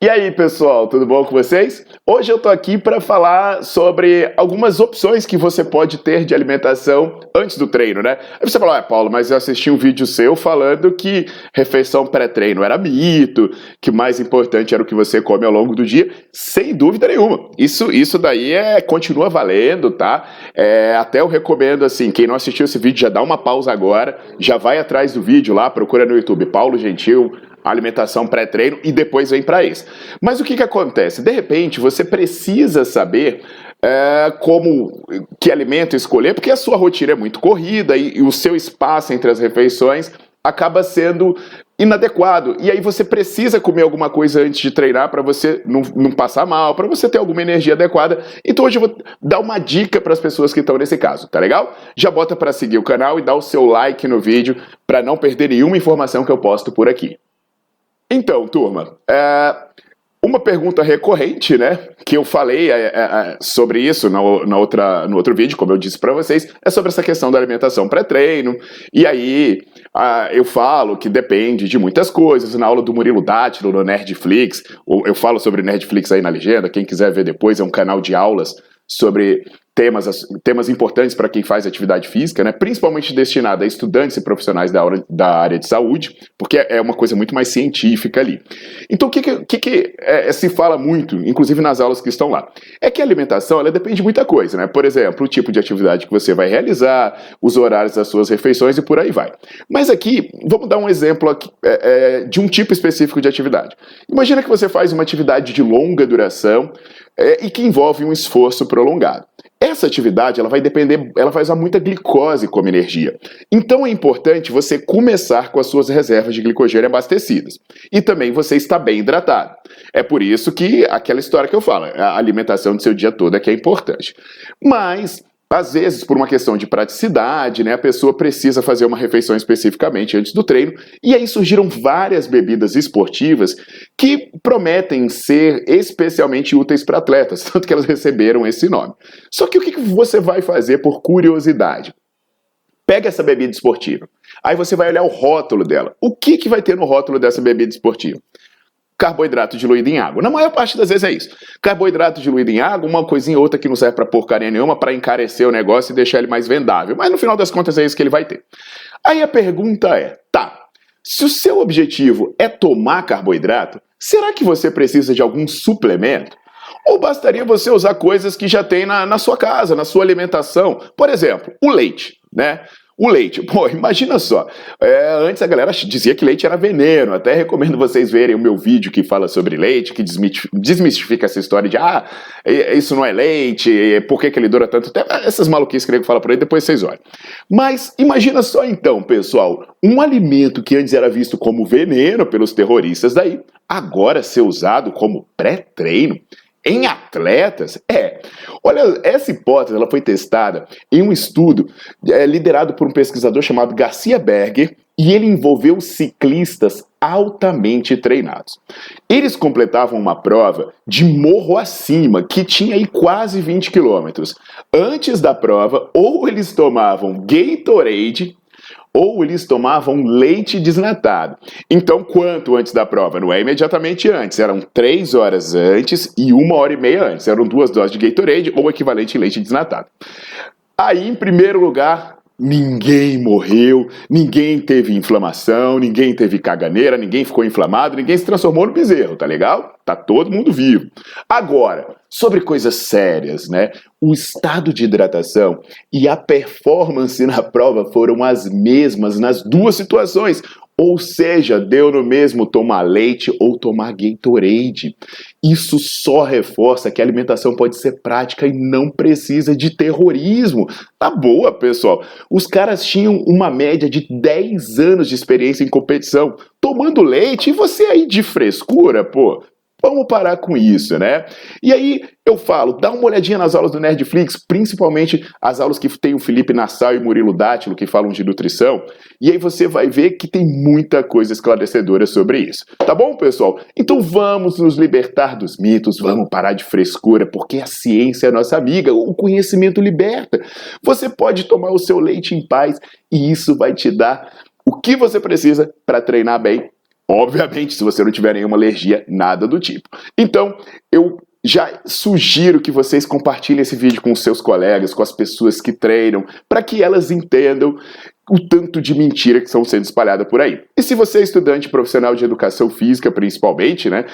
E aí, pessoal, tudo bom com vocês? Hoje eu tô aqui para falar sobre algumas opções que você pode ter de alimentação antes do treino, né? Aí você fala, ah, Paulo, mas eu assisti um vídeo seu falando que refeição pré-treino era mito, que o mais importante era o que você come ao longo do dia. Sem dúvida nenhuma. Isso, isso daí é continua valendo, tá? É, até eu recomendo assim, quem não assistiu esse vídeo já dá uma pausa agora, já vai atrás do vídeo lá, procura no YouTube Paulo Gentil alimentação pré-treino e depois vem para isso. Mas o que, que acontece? De repente, você precisa saber é, como que alimento escolher, porque a sua rotina é muito corrida e, e o seu espaço entre as refeições acaba sendo inadequado. E aí você precisa comer alguma coisa antes de treinar para você não, não passar mal, para você ter alguma energia adequada. Então hoje eu vou dar uma dica para as pessoas que estão nesse caso, tá legal? Já bota para seguir o canal e dá o seu like no vídeo para não perder nenhuma informação que eu posto por aqui. Então, turma, é, uma pergunta recorrente, né, que eu falei é, é, sobre isso na, na, outra, no outro vídeo, como eu disse para vocês, é sobre essa questão da alimentação pré-treino. E aí eu falo que depende de muitas coisas. Na aula do Murilo Dátilo, no Nerdflix, eu falo sobre Nerdflix aí na legenda. Quem quiser ver depois, é um canal de aulas sobre temas, temas importantes para quem faz atividade física, né? principalmente destinada a estudantes e profissionais da, hora, da área de saúde, porque é uma coisa muito mais científica ali. Então, o que, que, que é, se fala muito, inclusive nas aulas que estão lá? É que a alimentação ela depende de muita coisa, né? Por exemplo, o tipo de atividade que você vai realizar, os horários das suas refeições e por aí vai. Mas aqui, vamos dar um exemplo aqui, é, é, de um tipo específico de atividade. Imagina que você faz uma atividade de longa duração é, e que envolve um esforço prolongado. Essa atividade ela vai depender, ela vai usar muita glicose como energia. Então é importante você começar com as suas reservas de glicogênio abastecidas. E também você está bem hidratado. É por isso que aquela história que eu falo, a alimentação do seu dia todo é que é importante. Mas às vezes, por uma questão de praticidade, né, a pessoa precisa fazer uma refeição especificamente antes do treino, e aí surgiram várias bebidas esportivas que prometem ser especialmente úteis para atletas, tanto que elas receberam esse nome. Só que o que você vai fazer por curiosidade? Pega essa bebida esportiva. Aí você vai olhar o rótulo dela. O que, que vai ter no rótulo dessa bebida esportiva? carboidrato diluído em água. Na maior parte das vezes é isso. Carboidrato diluído em água, uma coisinha ou outra que não serve para porcaria nenhuma para encarecer o negócio e deixar ele mais vendável. Mas no final das contas é isso que ele vai ter. Aí a pergunta é: tá, se o seu objetivo é tomar carboidrato, será que você precisa de algum suplemento? Ou bastaria você usar coisas que já tem na, na sua casa, na sua alimentação? Por exemplo, o leite, né? O leite, pô, imagina só. É, antes a galera dizia que leite era veneno. Até recomendo vocês verem o meu vídeo que fala sobre leite, que desmistifica essa história de ah, isso não é leite, por que, que ele dura tanto tempo? Essas maluquices que ele fala por aí, depois vocês olham. Mas imagina só então, pessoal, um alimento que antes era visto como veneno pelos terroristas daí, agora ser usado como pré-treino em atletas? É. Olha, essa hipótese ela foi testada em um estudo é, liderado por um pesquisador chamado Garcia Berger e ele envolveu ciclistas altamente treinados. Eles completavam uma prova de morro acima, que tinha aí quase 20 quilômetros. Antes da prova, ou eles tomavam Gatorade ou eles tomavam leite desnatado. Então, quanto antes da prova? Não é imediatamente antes, eram três horas antes e uma hora e meia antes. Eram duas doses de Gatorade ou equivalente em leite desnatado. Aí, em primeiro lugar, ninguém morreu, ninguém teve inflamação, ninguém teve caganeira, ninguém ficou inflamado, ninguém se transformou no bezerro, tá legal? Tá todo mundo vivo. Agora, sobre coisas sérias, né? O estado de hidratação e a performance na prova foram as mesmas nas duas situações. Ou seja, deu no mesmo tomar leite ou tomar Gatorade. Isso só reforça que a alimentação pode ser prática e não precisa de terrorismo. Tá boa, pessoal. Os caras tinham uma média de 10 anos de experiência em competição, tomando leite e você aí de frescura, pô. Vamos parar com isso, né? E aí eu falo, dá uma olhadinha nas aulas do Nerdflix, principalmente as aulas que tem o Felipe Nassau e Murilo Dátilo, que falam de nutrição, e aí você vai ver que tem muita coisa esclarecedora sobre isso. Tá bom, pessoal? Então vamos nos libertar dos mitos, vamos parar de frescura, porque a ciência é nossa amiga, o conhecimento liberta. Você pode tomar o seu leite em paz e isso vai te dar o que você precisa para treinar bem Obviamente, se você não tiver nenhuma alergia, nada do tipo. Então, eu já sugiro que vocês compartilhem esse vídeo com os seus colegas, com as pessoas que treinam, para que elas entendam o tanto de mentira que estão sendo espalhada por aí. E se você é estudante profissional de educação física, principalmente, né,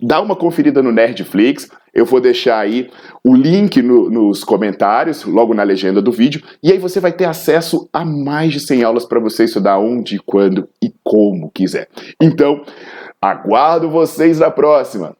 dá uma conferida no Nerdflix. Eu vou deixar aí o link no, nos comentários, logo na legenda do vídeo, e aí você vai ter acesso a mais de 100 aulas para você estudar onde, quando e como quiser. Então, aguardo vocês na próxima.